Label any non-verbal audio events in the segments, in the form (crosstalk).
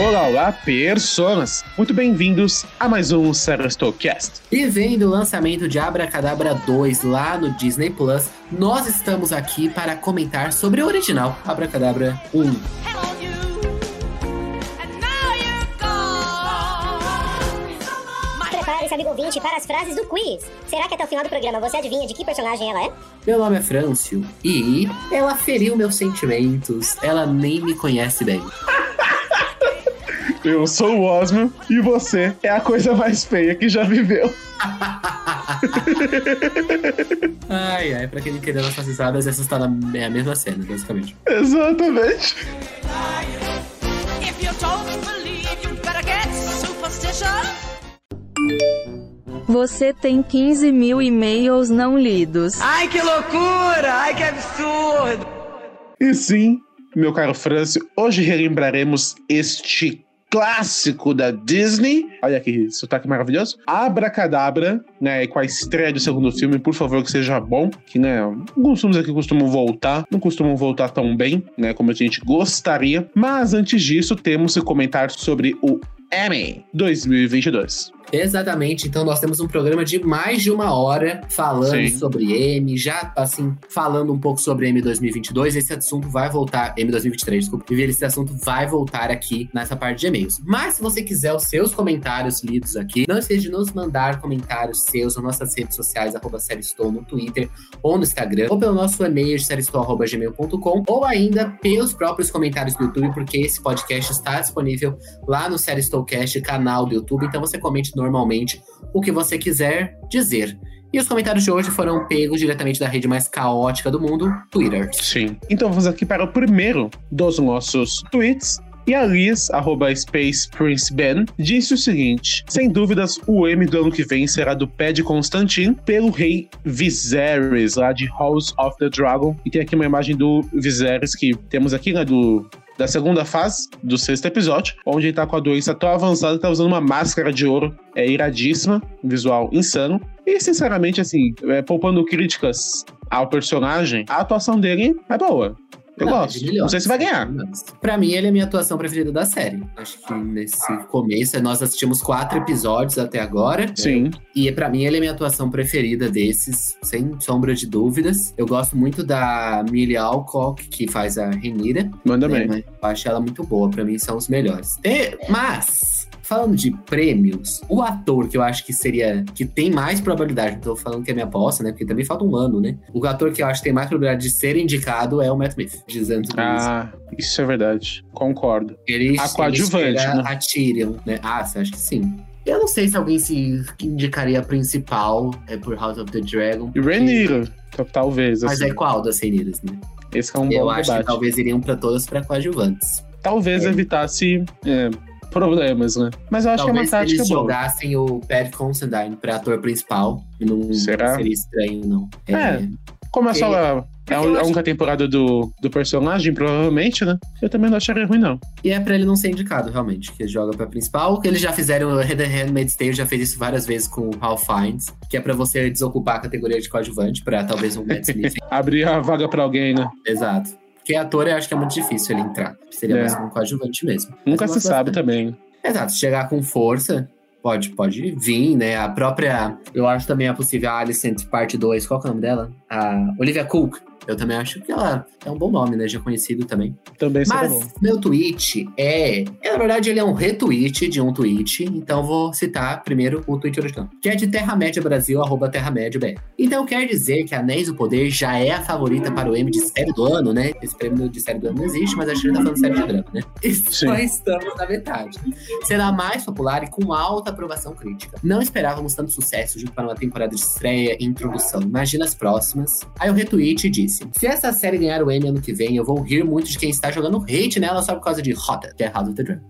Olá, olá, personas! Muito bem-vindos a mais um Serastocast. E vendo o lançamento de Abracadabra 2 lá no Disney Plus, nós estamos aqui para comentar sobre o original Abracadabra 1. Hello, you. And now you're gone. My Prepare-se, amigo ouvinte, para as frases do quiz. Será que até o final do programa você adivinha de que personagem ela é? Meu nome é Frâncio e ela feriu meus sentimentos. Ela nem me conhece bem. Eu sou o Osmo e você é a coisa mais feia que já viveu. (laughs) Ai, ai, pra quem não entendeu nossas risadas, essa está na é a mesma cena, basicamente. Exatamente. If you don't believe, you better get superstitious. Você tem 15 mil e-mails não lidos. Ai, que loucura! Ai, que absurdo! E sim, meu caro Frâncio, hoje relembraremos este clássico da Disney. Olha que sotaque maravilhoso. Abracadabra, né? Com a estreia do segundo filme, por favor, que seja bom. Que, né? Alguns filmes aqui costumam voltar, não costumam voltar tão bem, né? Como a gente gostaria. Mas antes disso, temos que comentar sobre o Emmy 2022. Exatamente, então nós temos um programa de mais de uma hora falando Sim. sobre M, já assim, falando um pouco sobre M 2022. Esse assunto vai voltar, M 2023, desculpa. E esse assunto vai voltar aqui nessa parte de e-mails. Mas se você quiser os seus comentários lidos aqui, não esqueça de nos mandar comentários seus nas nossas redes sociais, arroba no Twitter ou no Instagram, ou pelo nosso e-mail de seriestou.gmail.com, ou ainda pelos próprios comentários do YouTube, porque esse podcast está disponível lá no Seriestoucast, canal do YouTube. Então você comente normalmente o que você quiser dizer. E os comentários de hoje foram pegos diretamente da rede mais caótica do mundo, Twitter. Sim. Então vamos aqui para o primeiro dos nossos tweets. E a Liz, arroba Space Prince Ben, disse o seguinte: Sem dúvidas, o M do ano que vem será do pé de Constantine pelo rei Viserys, lá de House of the Dragon. E tem aqui uma imagem do Viserys que temos aqui, né? Do, da segunda fase do sexto episódio, onde ele tá com a doença tão avançada tá usando uma máscara de ouro. É iradíssima, visual insano. E, sinceramente, assim, é, poupando críticas ao personagem, a atuação dele é boa. Eu Não, gosto. de milhões. Não sei se vai ganhar. Pra mim, ele é a minha atuação preferida da série. Acho que nesse começo, nós assistimos quatro episódios até agora. Sim. E pra mim, ele é a minha atuação preferida desses, sem sombra de dúvidas. Eu gosto muito da Millie Alcock, que faz a Renira. Manda né, bem. mas eu acho ela muito boa, pra mim são os melhores. E- mas, falando de prêmios, o ator que eu acho que seria, que tem mais probabilidade, tô falando que é minha aposta, né, porque também falta um ano, né? O ator que eu acho que tem mais probabilidade de ser indicado é o Matt Smith, dizendo tudo isso. Ah, isso é verdade. Concordo. Ele, a coadjuvante, né? a Tyrion, né? Ah, você acha que sim? Eu não sei se alguém se indicaria a principal é por House of the Dragon. E Rhaenyra, talvez. Mas Assim. é qual das Rhaenyras, né? Esse é um eu bom acho debate. que talvez iriam pra todas pra coadjuvantes. Talvez É. evitasse é, problemas, né? Mas eu acho Talvez que é uma se tática eles boa. jogassem o Pat Considine pra ator principal, não Será? seria estranho, não. É. Como é só a, é a eu acho- única temporada do, do personagem, provavelmente, né? Eu também não acharia ruim, não. E é pra ele não ser indicado, realmente, que ele joga pra principal. Que eles já fizeram, o Red Handmaid's Tale já fez isso várias vezes com o Ralph Fiennes, que é pra você desocupar a categoria de coadjuvante pra talvez um Matt (laughs) Smith. Abrir a vaga pra alguém, né? Exato. Porque ator eu acho que é muito difícil ele entrar. Seria É. mais um coadjuvante mesmo. Nunca se sabe bastante. também. Exato, se chegar com força, pode, pode vir, né? A própria. Eu acho também a possível Alicent parte 2. Qual que é o nome dela? A Olivia Cook. Eu também acho que ela é um bom nome, né? Já conhecido também. Também seria bom. Mas meu tweet é, é. Na verdade, ele é um retweet de um tweet. Então vou citar primeiro o tweet original. Que é de Terra Média Brasil, arroba Terra Média BR. Então quer dizer que Anéis do Poder já é a favorita para o M de série do ano, né? Esse prêmio de série do ano não existe, mas acho que ele tá falando série de drama, né? E Sim. só estamos na metade. Será mais popular e com alta aprovação crítica. Não esperávamos tanto sucesso junto para uma temporada de estreia e introdução. Imagina as próximas. Aí o retweet disse: Se essa série ganhar o Emmy ano que vem, eu vou rir muito de quem está jogando hate nela só por causa de Rota, que é House of the Dragon.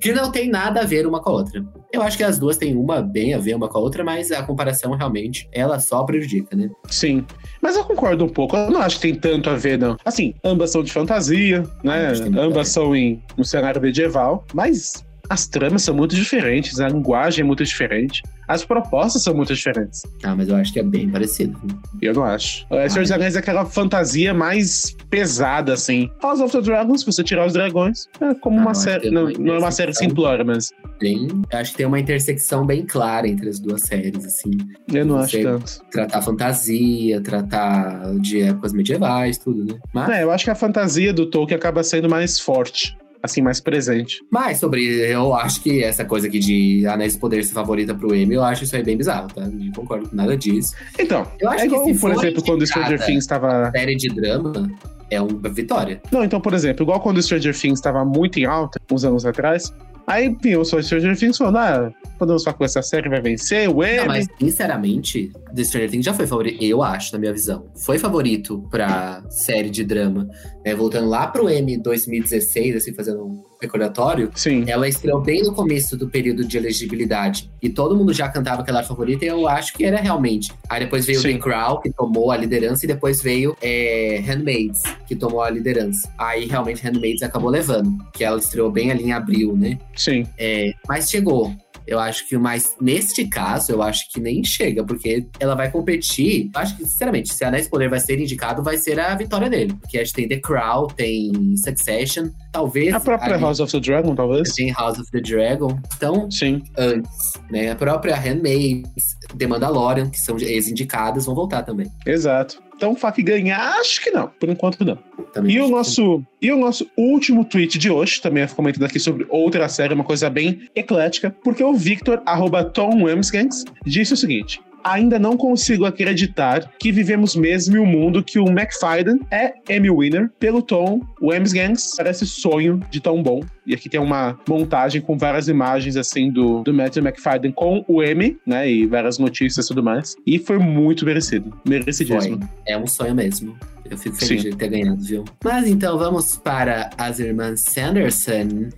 Que não tem nada a ver uma com a outra. Eu acho que as duas têm uma bem a ver uma com a outra, mas a comparação realmente, ela só prejudica, né? Sim. Mas eu concordo um pouco. Eu não acho que tem tanto a ver, não. Assim, ambas são de fantasia, né? Ambas são em um cenário medieval, mas as tramas são muito diferentes, a linguagem é muito diferente, as propostas são muito diferentes. Ah, mas eu acho que é bem parecido. Eu não acho. O Senhor dos Anéis é aquela fantasia mais pesada, assim. House of the Dragons, se você tirar os dragões, é como Ah, uma série. Não, é uma não é uma série simplória, mas eu acho que tem uma intersecção bem clara entre as duas séries, assim. eu não acho tanto. Tratar fantasia, tratar de épocas medievais, tudo, né? Mas, É, eu acho que a fantasia do Tolkien acaba sendo mais forte, assim, mais presente. mas sobre. Eu acho que essa coisa aqui de Anéis do Poder ser favorita pro Emmy, eu acho isso aí bem bizarro, tá? Não concordo com nada disso. Então, Eu acho é que por exemplo, quando Stranger indicada Things estava. série de drama é uma vitória. Não, então, por exemplo, igual quando Stranger Things estava muito em alta, uns anos atrás, aí vinha o Stranger Things falando, ah, podemos falar com essa série, vai vencer, o Emmy. Não, mas sinceramente, The Stranger Things já foi favorito, eu acho, na minha visão. Foi favorito pra série de drama. né? voltando lá pro M 2016, assim, fazendo um recordatório, Sim, ela estreou bem no começo do período de elegibilidade. E todo mundo já cantava que ela era favorita, e eu acho que era realmente. Aí depois veio Sim. The Crown, que tomou a liderança, e depois veio é, Handmaids, que tomou a liderança. Aí realmente Handmaids acabou levando, que ela estreou bem ali em abril, né? sim. É, mas chegou. Eu acho que, mas neste caso, eu acho que nem chega, porque ela vai competir. Eu acho que, sinceramente, se Anéis do Poder vai ser indicado, vai ser a vitória dele. Porque a gente tem The Crown, tem Succession, talvez. A própria ali House of the Dragon, talvez. Tem House of the Dragon. Então, Sim. antes, né? A própria Handmaids, The Mandalorian, que são ex-indicadas, vão voltar também. Exato. Então, faca ganhar, acho que não. Por enquanto, não. também E o nosso, e o nosso último tweet de hoje, também comentando aqui sobre outra série, uma coisa bem eclética, porque o Victor, arroba Tom Wemsgangs, disse o seguinte. Ainda não consigo acreditar que vivemos mesmo em um mundo que o McFadden é Emmy Winner pelo Tom Wemsgangs. Parece sonho de tão bom. E aqui tem uma montagem com várias imagens assim do, do Matthew McFadden com o Emmy, né? E várias notícias e tudo mais. E foi muito merecido. Merecidíssimo. Foi. É um sonho mesmo. Eu fico feliz Sim. de ter ganhado, viu? Mas então vamos para as irmãs Sanderson.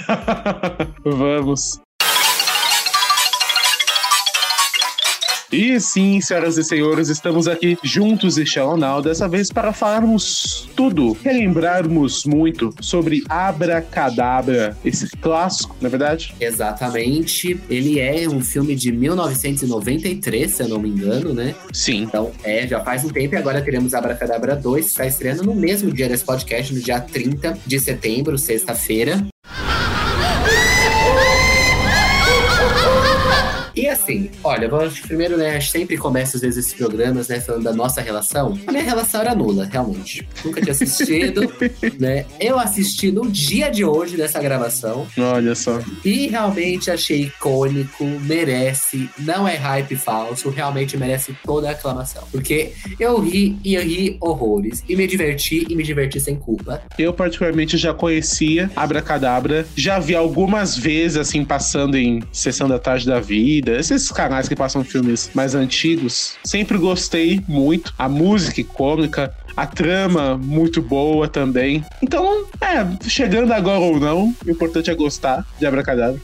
(laughs) Vamos. E sim, senhoras e senhores, estamos aqui juntos e Shallow Now, dessa vez para falarmos tudo, relembrarmos muito sobre Abracadabra, esse clássico, na é verdade? Exatamente. Ele é um filme de 1993, se eu não me engano, né? Sim. Então, é, já faz um tempo e agora teremos Abracadabra 2, que está estreando no mesmo dia desse podcast, no dia 30 de setembro, sexta-feira. (laughs) E assim, olha, vamos primeiro, né? Sempre começa às vezes esses programas, né, falando da nossa relação. A minha relação era nula, realmente. Nunca tinha assistido, (laughs) né? Eu assisti no dia de hoje dessa gravação Olha só. e realmente achei icônico, merece, não é hype falso, realmente merece toda a aclamação. Porque eu ri e eu ri horrores, e me diverti e me diverti sem culpa. Eu, particularmente, já conhecia Abracadabra, já vi algumas vezes, assim, passando em Sessão da Tarde da Vida, esses canais que passam filmes mais antigos. Sempre gostei muito. A música icônica, a trama muito boa também. Então, é, chegando agora ou não, o importante é gostar de Abracadabra.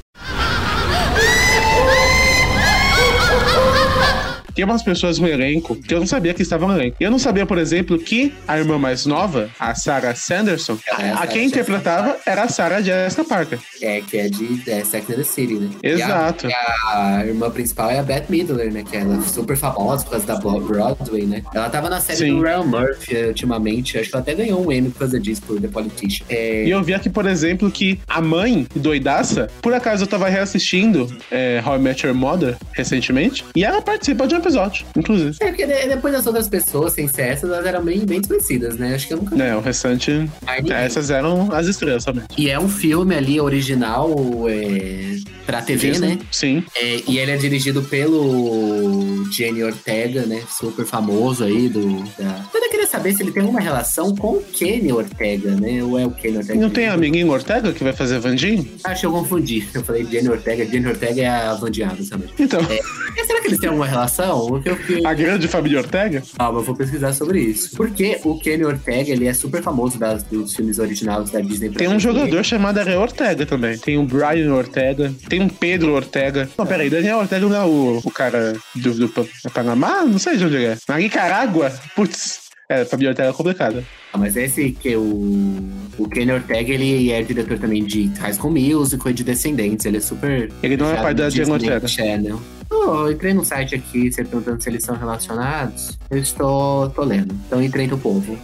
Tem umas pessoas no elenco que eu não sabia que estavam no elenco. Eu não sabia, por exemplo, que a irmã mais nova, a Sarah Sanderson, é a a quem interpretava era a Sarah Jessica Parker. É, que é de é, Sex and the City, né? Exato. E a, a irmã principal é a Beth Midler, né? Que ela é super famosa por causa da Bro- Broadway, né? Ela tava na série Sim. do Ryan Murphy eh, ultimamente. Acho que ela até ganhou um Emmy por causa disso, por The Politician. É, E eu vi aqui, por exemplo, que a mãe doidaça, por acaso eu tava reassistindo é, How I Met Your Mother recentemente, e ela participa de um episódio, inclusive. É, porque de- depois das outras pessoas, sem ser essas, elas eram bem, bem desconhecidas, né? Acho que eu nunca vi É, o restante, essas eram as estrelas somente. E é um filme ali original é, pra TV, né? Sim. É, e ele é dirigido pelo Jenny Ortega, né? Super famoso aí do. Da... Eu ainda queria saber se ele tem alguma relação com o Kenny Ortega, né? Ou é o Kenny Ortega? Não tem amiguinho Ortega que vai fazer Vandinho? Acho que eu confundi. Eu falei Jenny Ortega. Jenny Ortega é a Vandiada também. Então, É, será que eles têm alguma relação? Eu fiquei. a grande família Ortega? Calma, eu vou pesquisar sobre isso. Porque o Kenny Ortega, ele é super famoso das, dos filmes originais da Disney. Tem um jogador chamado Ariel Ortega também. Tem o Brian Ortega, tem um Pedro Ortega. Não, peraí, Daniel Ortega não é o, o cara do, do Pa- Panamá? Não sei de onde ele é. Na Nicarágua? Putz. É, família Ortega é complicada. Ah, mas esse que o, o Kenny Ortega, ele é diretor também de High School Musical e de Descendentes. Ele é super. Ele não é pai da Disney Ortega. Channel. Oh, eu entrei no site aqui, você perguntando se eles são relacionados. Eu estou tô lendo. Então entrei no povo.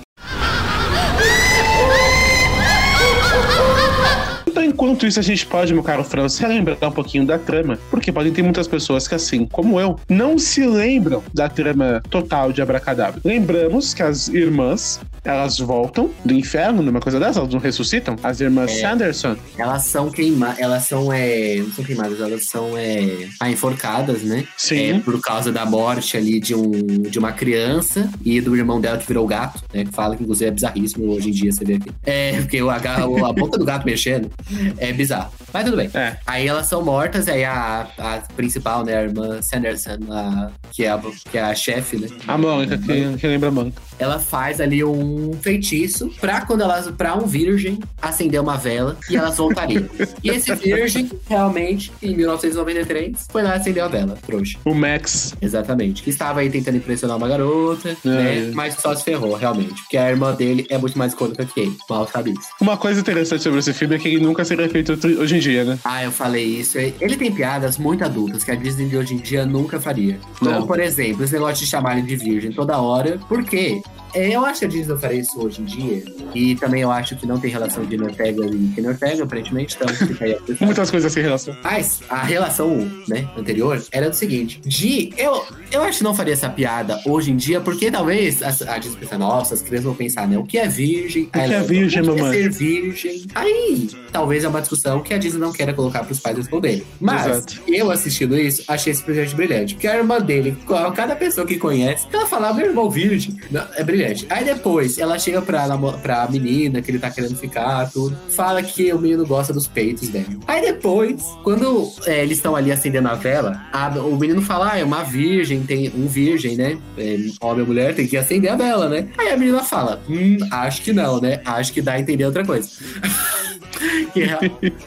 Enquanto isso, a gente pode, meu caro Franz, relembrar um pouquinho da trama. Porque podem ter muitas pessoas que, assim como eu, não se lembram da trama total de Abracadabra. Lembramos que as irmãs, elas voltam do inferno, numa coisa dessa, elas não ressuscitam. As irmãs É. Sanderson. Elas são queimadas. Elas são, é. Não são queimadas, elas são, é. ah, enforcadas, né? Sim. É, por causa da morte ali de, um, de uma criança e do irmão dela que virou gato, né? Que fala que inclusive é bizarríssimo hoje em dia, você vê aqui. É, porque o, o- a boca do gato mexendo é bizarro. Mas tudo bem. É. Aí elas são mortas, aí a, a principal, né? A irmã Sanderson, a, que, é a, que é a chefe, né? A Mônica, que, que lembra a Mônica. Ela faz ali um feitiço pra quando elas, pra um virgem acender uma vela e elas voltariam. e esse virgem, realmente, em 1993, foi lá acender a vela, trouxa. O Max. Exatamente. Que estava aí tentando impressionar uma garota, né? é. Mas só se ferrou, realmente. Porque a irmã dele é muito mais icônica que ele. Mal sabe isso. Uma coisa interessante sobre esse filme é que ele nunca seria feito hoje em dia, né? Ah, eu falei isso. Ele tem piadas muito adultas que a Disney de hoje em dia nunca faria. Como, Não. por exemplo, esse negócio de chamar ele de virgem toda hora. Por quê? É, Eu acho que a Disney não faria isso hoje em dia. E também eu acho que não tem relação de Ortega e Kenny Ortega, aparentemente. Então, fica aí a. (laughs) Muitas coisas sem relação. Mas a relação, né, anterior era do seguinte: de eu, eu acho que não faria essa piada hoje em dia, porque talvez a, a Disney pensa, nossa, as crianças vão pensar, né? O que é virgem? que Aí é virgem, o que mamãe?" É ser virgem. Aí, talvez é uma discussão que a Disney não queira colocar pros pais responderem. Mas Exato. eu assistindo isso, achei esse projeto brilhante. Porque a irmã dele, cada pessoa que conhece, ela falava, meu irmão virgem. É brilhante. Aí depois, ela chega pra, pra menina que ele tá querendo ficar, tudo. Fala que o menino gosta dos peitos dela. Aí depois, quando é, eles estão ali acendendo a vela, a- o menino fala, ah, é uma virgem, tem um virgem, né? É, homem ou mulher tem que acender a vela, né? Aí a menina fala, hum, acho que não, né? Acho que dá a entender outra coisa. (laughs)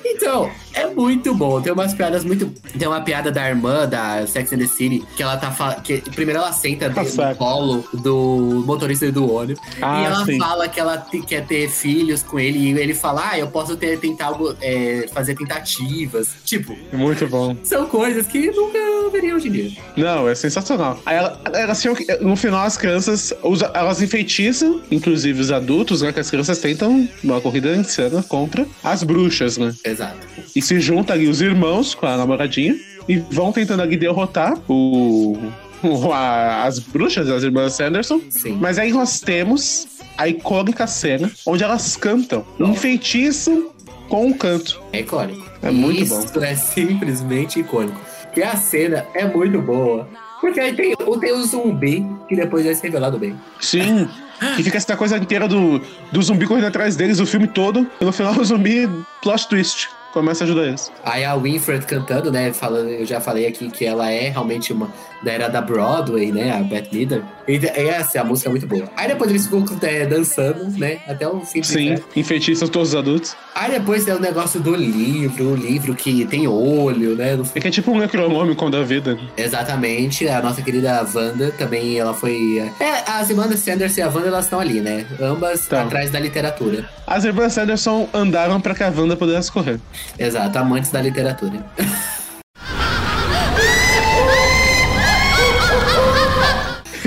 Então, é muito bom. Tem umas piadas muito. Tem uma piada da irmã da Sex and the City que ela tá falando. Que primeiro ela senta dentro Nossa. no colo do motorista do ônibus. Ah, e ela sim. fala que ela te- quer ter filhos com ele. E ele fala: Ah, eu posso ter tentado é, fazer tentativas. Tipo, Muito bom. são coisas que nunca veria hoje em dia. Não, é sensacional. Aí ela, tinham que- no final as crianças, elas enfeitiçam, inclusive os adultos, né? Que as crianças tentam uma corrida insana contra as bruxas, né? Exato. E se juntam ali os irmãos com a namoradinha e vão tentando ali derrotar o, o- a- as bruxas, as irmãs Sanderson. Sim. Mas aí nós temos a icônica cena onde elas cantam um feitiço com um canto. É icônico. É muito Isso é simplesmente icônico. Porque a cena é muito boa. Porque aí tem, tem o zumbi, que depois vai ser revelado bem. Sim. Que fica essa coisa inteira do, do zumbi correndo atrás deles o filme todo. E no final o zumbi, plot twist, começa a ajudar eles. Aí a Winfred cantando, né? Falando, eu já falei aqui que ela é realmente uma da era da Broadway, né? A Beth Midler. E essa a música é muito boa. Aí depois eles ficam é, dançando, né? Até o fim do Sim, inferno. enfeitiçam todos os adultos. Aí depois tem o negócio do livro, o livro que tem olho, né? É que é tipo um necronômico da vida. Exatamente, a nossa querida Wanda também, ela foi. É, as irmãs Sanders e a Wanda, elas estão ali, né? Ambas Tão. atrás da literatura. As irmãs Sanderson andaram pra que a Wanda pudesse correr. Exato, amantes da literatura. (laughs)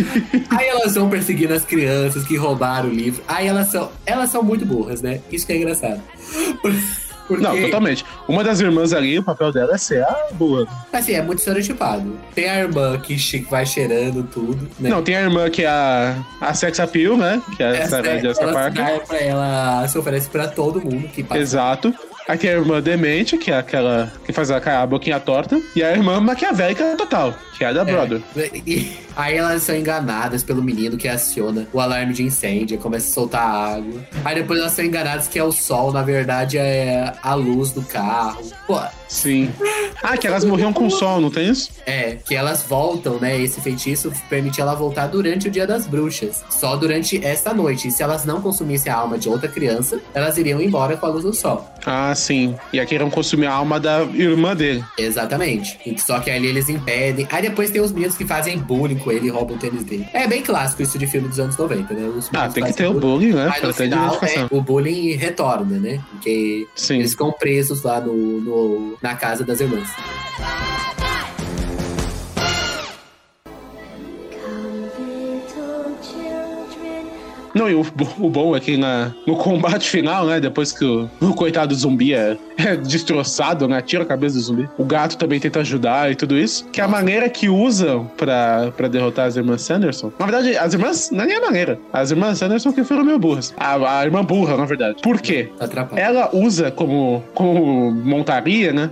(laughs) Aí elas vão perseguindo as crianças que roubaram o livro. Aí elas são, elas são muito burras, né? Isso que é engraçado. Por- (laughs) Porque, Não, totalmente. Uma das irmãs ali, o papel dela é ser a boa. assim, é muito estereotipado. Tem a irmã que vai cheirando tudo, né? Não, tem a irmã que é a, a sex appeal, né? Que é a Essa, Sarah Jessica ela, pra ela se oferece pra todo mundo que passa. Exato. Aí tem a irmã demente, que é aquela que faz a, a boquinha torta. E a irmã maquiavélica total, que é a da Brother. E aí elas são enganadas pelo menino que aciona o alarme de incêndio, começa a soltar água. Aí depois elas são enganadas que é o sol, na verdade é a luz do carro. Pô, Sim. Ah, que elas morriam com o sol, não tem isso? É, que elas voltam, né? Esse feitiço permite ela voltar durante o dia das bruxas. Só durante essa noite. E se elas não consumissem a alma de outra criança, elas iriam embora com a luz do sol. Ah, sim. E aqui iam consumir a alma da irmã dele. Exatamente. Só que ali eles impedem. Aí depois tem os meninos que fazem bullying com ele e roubam o tênis dele. É bem clássico isso de filme dos anos 90, né? Os Ah, tem que ter o bullying, né? Pra ter final, é, o bullying retorna, né? Porque Sim. eles ficam presos lá no, no- na casa das irmãs. Não, e o, o bom é que na, no combate final, né? Depois que o, o coitado do zumbi é, (laughs) é destroçado, né? Tira a cabeça do zumbi. O gato também tenta ajudar e tudo isso. Que a maneira que usam pra, pra derrotar as irmãs Sanderson. Na verdade, as irmãs. Não é nem a maneira. As irmãs Sanderson que foram meio burras. A, a irmã burra, na verdade. Por quê? Atrapalha. Ela usa como, como montaria, né?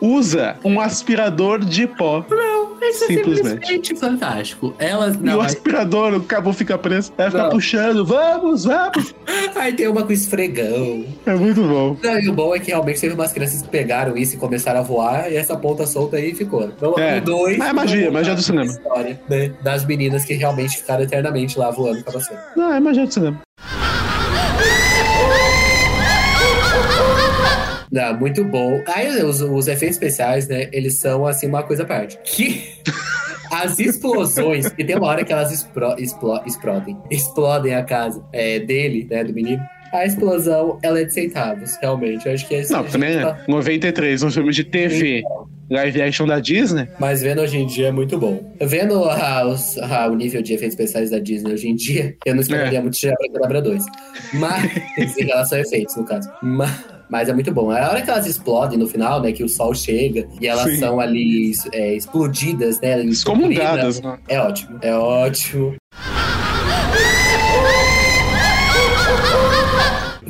Usa um aspirador de pó. Isso é Simplesmente. simplesmente fantástico. Elas. e Não, o mas- aspirador, o cabo fica preso. Ela fica Não. puxando. Vamos, vamos. aí tem uma com esfregão. É muito bom. Não, e o bom é que realmente teve umas crianças que pegaram isso e começaram a voar, e essa ponta solta aí ficou. Então, É. o dois. Mas é magia, magia do cinema. História, né? Das meninas que realmente ficaram eternamente lá voando com a vassoura. Não, é magia do cinema. Não, muito bom. Aí os, os efeitos especiais, né? Eles são assim uma coisa à parte. Que (laughs) as explosões, e tem uma hora que elas explo- explodem, explodem a casa é, dele, né? Do menino. A explosão, ela é de centavos, realmente. Eu acho que é isso. Não, também é 93, um filme de TV, live action da Disney. Mas vendo hoje em dia é muito bom. Vendo a- os- a- o nível de efeitos especiais da Disney hoje em dia, eu não esperaria É. muito de Abracadabra 2. Mas, (laughs) em relação a efeitos, no caso. Mas, mas é muito bom. A hora que elas explodem no final, né, que o sol chega e elas Sim. são ali é, explodidas, né, Excomungadas, né? É ótimo, é ótimo.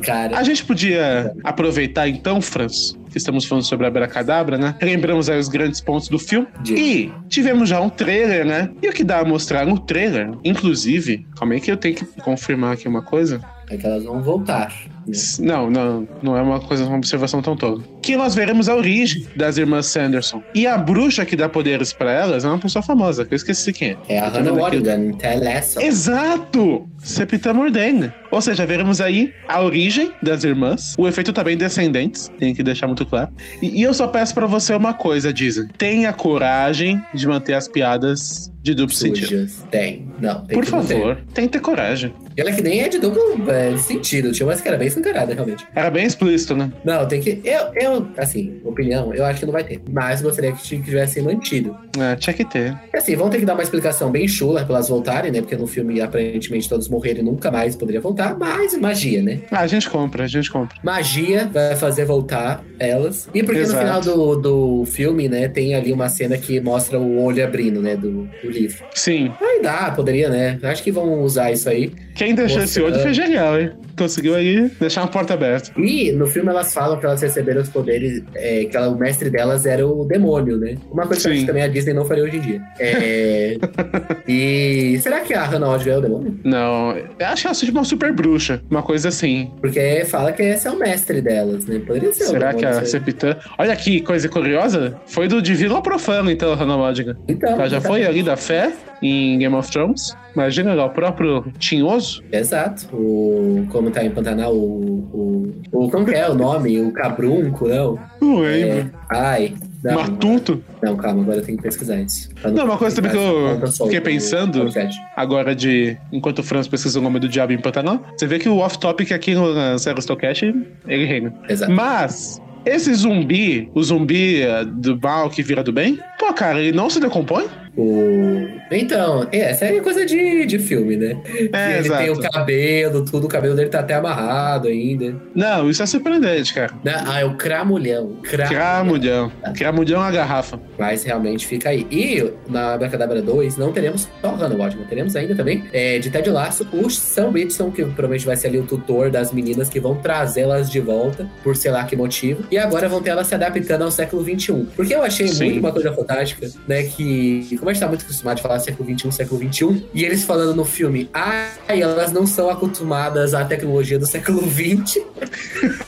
Cara, A gente podia aproveitar então, Franz, que estamos falando sobre a Abracadabra, né? Lembramos aí os grandes pontos do filme. Diga. E tivemos já um trailer, né? E o que dá a mostrar no trailer, inclusive, calma aí que eu tenho que confirmar aqui uma coisa. é que elas vão voltar. Né? Não, não, não é uma coisa, uma observação tão tola. Que nós veremos a origem das irmãs Sanderson. E a bruxa que dá poderes pra elas é uma pessoa famosa, que eu esqueci quem é. É a Tô Hannah vendo aqui. Morgan, Telesso. Exato! Sepita Mordeng. Ou seja, veremos aí a origem das irmãs, o efeito também descendentes, tem que deixar muito claro. E, e eu só peço pra você uma coisa, Disney. Tenha coragem de manter as piadas de duplo sentido. Sujas. Tem. Não, tem Por favor, tem que ter coragem. E olha que nem é de duplo é, sentido, tinha umas que era bem escancarada, realmente. Era bem explícito, né? Não, tem que. Eu, eu, assim, opinião, eu acho que não vai ter. Mas gostaria que tivesse mantido. É, tinha que ter. E assim, vão ter que dar uma explicação bem chula pra elas voltarem, né? Porque no filme, aparentemente, todos morreram e nunca mais poderia voltar. Mas magia, né? Ah, a gente compra, a gente compra. Magia vai fazer voltar elas. E porque Exato. no final do, do filme, né, tem ali uma cena que mostra o olho abrindo, né, do, do livro. Sim. Aí dá, poderia, né? Acho que vão usar isso aí. Quem deixou esse olho foi genial, hein? Conseguiu aí deixar uma porta aberta. E no filme elas falam que elas receberam os poderes, é, que ela- o mestre delas era o demônio, né? Uma coisa Sim. que também a Disney não faria hoje em dia. É, (laughs) e será que a Hannah Odga é o demônio? Não, eu acho que ela é tipo uma super bruxa. Uma coisa assim. Porque fala que esse é o mestre delas, né? Poderia ser Será que a sei. Sepitã. Olha aqui, coisa curiosa. Foi do Divino ao Profano, então, a Hannah Modigan. Então, Ela já tá- foi ali da fé em Game of Thrones. Imagina lá, o próprio Tinhoso. Exato. O, como tá em Pantanal, o, o, o. Como que é o nome? O Cabrunco, não? Não É, ai. Não, Matuto. não, calma, agora eu tenho que pesquisar isso. Não, uma coisa também que eu fiquei pensando-. Agora de. Enquanto o Franz pesquisa o nome do diabo em Pantanal, você vê que o off-topic aqui no Zero Stocast, ele reina. Exato. Mas. Esse zumbi, o zumbi eh, do mal que vira do bem, pô, cara, ele não se decompõe? O... Então, é, essa é coisa de, de filme, né? É, ele tem o exato. cabelo, tudo, o cabelo dele tá até amarrado ainda. Não, isso é surpreendente, cara. Né? Ah, é o cramulhão. Cramulhão. Cramulhão a garrafa. Mas realmente fica aí. E na Abracadabra 2 não teremos só o Hannah Watman, teremos ainda também é, de Ted Lasso o Sam Whitson, que provavelmente vai ser ali o tutor das meninas que vão trazê-las de volta, por sei lá que motivo. E agora vão ter elas se adaptando ao século XXI. Porque eu achei Sim. muito uma coisa fantástica, né? Que, como a gente tá muito acostumado a falar século XXI, século XXI, e eles falando no filme, ai, elas não são acostumadas à tecnologia do século XX.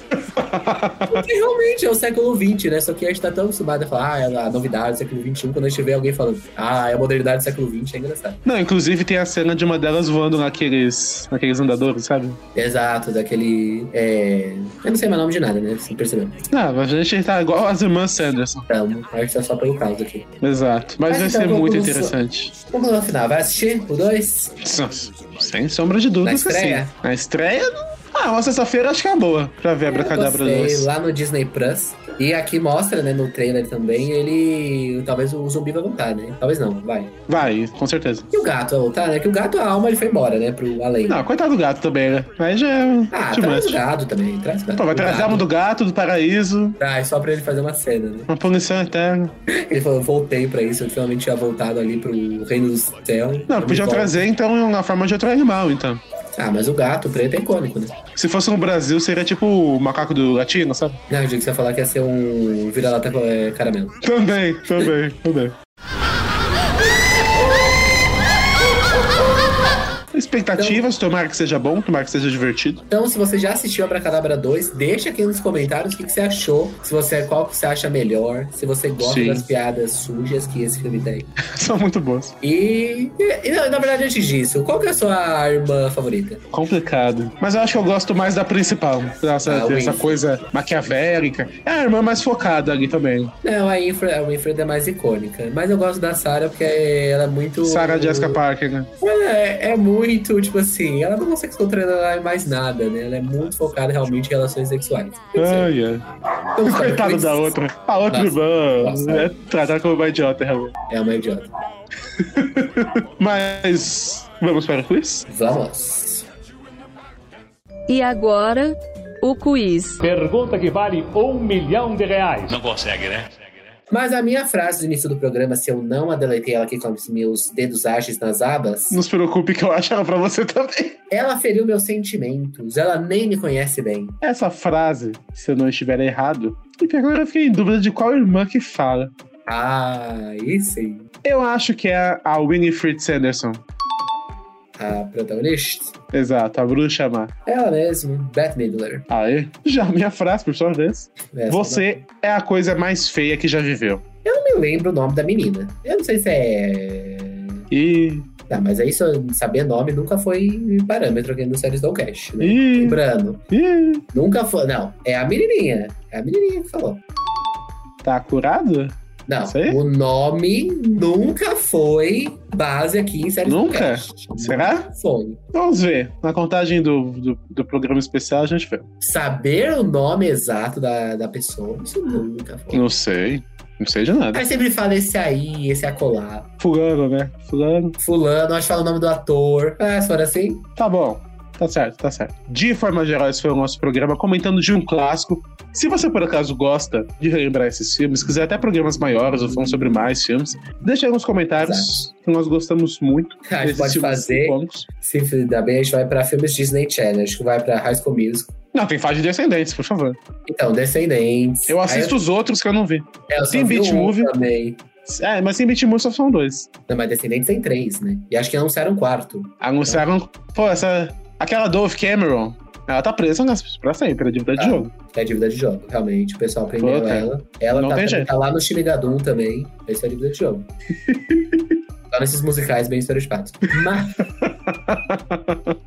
(laughs) Porque realmente é o século XX, né? Só que a gente tá tão acostumado a falar, ah, é a novidade do século XXI, quando a gente vê alguém falando, ah, é a modernidade do século XX, é engraçado. Não, inclusive tem a cena de uma delas voando naqueles, naqueles andadores, sabe? Exato, daquele. É... Eu não sei mais nome de nada, né? Você percebeu? Ah, mas a gente tá igual as irmãs Sanderson. Então, acho que tá só pelo caos aqui. Exato. Mas, Mas vai então ser vamos muito no- interessante. Vamos no final, vai assistir o 2? Nossa, Sem sombra de dúvidas Na estreia? Na estreia, ah, uma sexta-feira acho que é boa pra ver Abracadabra Gostei, 2. lá no Disney Plus. E aqui mostra, né, no trailer também, ele. Talvez o zumbi vai voltar, né? Talvez não, vai. Vai, com certeza. E o gato vai voltar, né? Que o gato, a alma, ele foi embora, né? Pro além. Não, coitado do gato também, né? Mas já é Ah, traz o gato também, traz o gato. Pô, vai trazer a alma do gato, do paraíso, Traz, só pra ele fazer uma cena, né? uma punição eterna. (laughs) Ele falou, voltei pra isso, eu finalmente tinha voltado ali pro reino do céu. Não, volto. trazer então na forma de outro animal, então. Ah, mas o gato preto é icônico, né? Se fosse no Brasil, seria tipo o macaco do latino, sabe? Não, eu digo que você ia falar que ia ser um vira-lata é, caramelo. Também, também, (laughs) também. Expectativas, tomara que seja bom, tomara que seja divertido. Então, se você já assistiu Abracadabra 2, deixa aqui nos comentários o que, que você achou. Se você qual que você acha melhor. Se você gosta Sim. das piadas sujas que esse filme tem. (laughs) São muito boas. E, e, e, na verdade, antes disso, qual que é a sua irmã favorita? Complicado. Mas eu acho que eu gosto mais da principal. Essa, Ah, essa coisa maquiavélica. É a irmã mais focada ali também. Não, a Infra, a Winfred é mais icônica. Mas eu gosto da Sarah porque ela é muito. Sarah Jessica Parker, né? É, é muito, tipo assim, ela não consegue se controlar em mais nada, né? Ela é muito focada realmente em relações sexuais. Ai, ai. Então, Coitada da outra. A outra irmã é tratada como uma idiota, realmente. É uma idiota. (laughs) Mas vamos para o quiz? Vamos. E agora, o quiz. Pergunta que vale um milhão de reais. Não consegue, né? Mas a minha frase do início do programa, se eu não a deletei ela aqui com os meus dedos ágeis nas abas, Não se preocupe que eu acho ela pra você também. ela feriu meus sentimentos. Ela nem me conhece bem. Essa frase, se eu não estiver errado, e que agora eu fiquei em dúvida de qual irmã que fala. Ah, isso aí. Eu acho que é a Winifred Sanderson. A protagonista. Exato, a bruxa má. Ela mesmo, Beth Midler. Aí, já minha frase, por sua vez. Essa Você é a coisa mais feia que já viveu. Eu não me lembro o nome da menina. Eu não sei se é. E. Não, mas aí saber nome nunca foi parâmetro aqui no Séries do Cash, né? Ih. Lembrando, e nunca foi. Não, é a menininha. É a menininha que falou. tá curado? Não, o nome nunca foi base aqui em Séries Nunca? Será? Nunca Foi. Vamos ver. Na contagem do, do, do programa especial a gente vê. Saber o nome exato da, da pessoa, isso nunca foi. Não sei. Não sei de nada. Aí sempre fala esse aí, esse acolá. Fulano, né? Fulano. Fulano, acho que fala o nome do ator. Ah, se for assim, Tá bom. Tá certo, tá certo. De forma geral, esse foi o nosso programa comentando de um clássico. Se você por acaso gosta de relembrar esses filmes, quiser até programas maiores ou falando sobre mais filmes, deixa aí nos comentários que nós gostamos muito. a gente pode fazer. icônicos. Se dar bem, a gente vai pra filmes Disney Channel. Acho que vai pra High School Music. Não, tem fase de Descendentes, por favor. Então, Descendentes. Eu assisto os outros que eu não vi. Aí, eu tem um Movie. também. É, mas sem Beat Movie só são dois. Não, mas Descendentes tem três, né? E acho que anunciaram um quarto. Anunciaram. Pô, essa. Aquela Dove Cameron. Ela tá presa nas, pra sempre, a dívida de Ah, jogo. É dívida de jogo, realmente. O pessoal prendeu Puta. ela. Ela tá, jeito. tá lá no Shimigadum também. Esse é dívida de jogo. Só (laughs) nesses musicais bem estereotipados. Mas...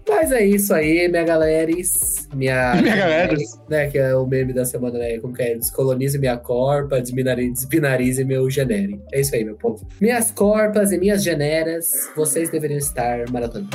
Mas é isso aí, minha galeres. Minha, (laughs) Minha galeres. Né, que é o meme da semana, né? Como que é? Descolonize minha corpa, desbinarize meu genere. É isso aí, meu povo. Minhas corpas e minhas generas, vocês deveriam estar maratonando.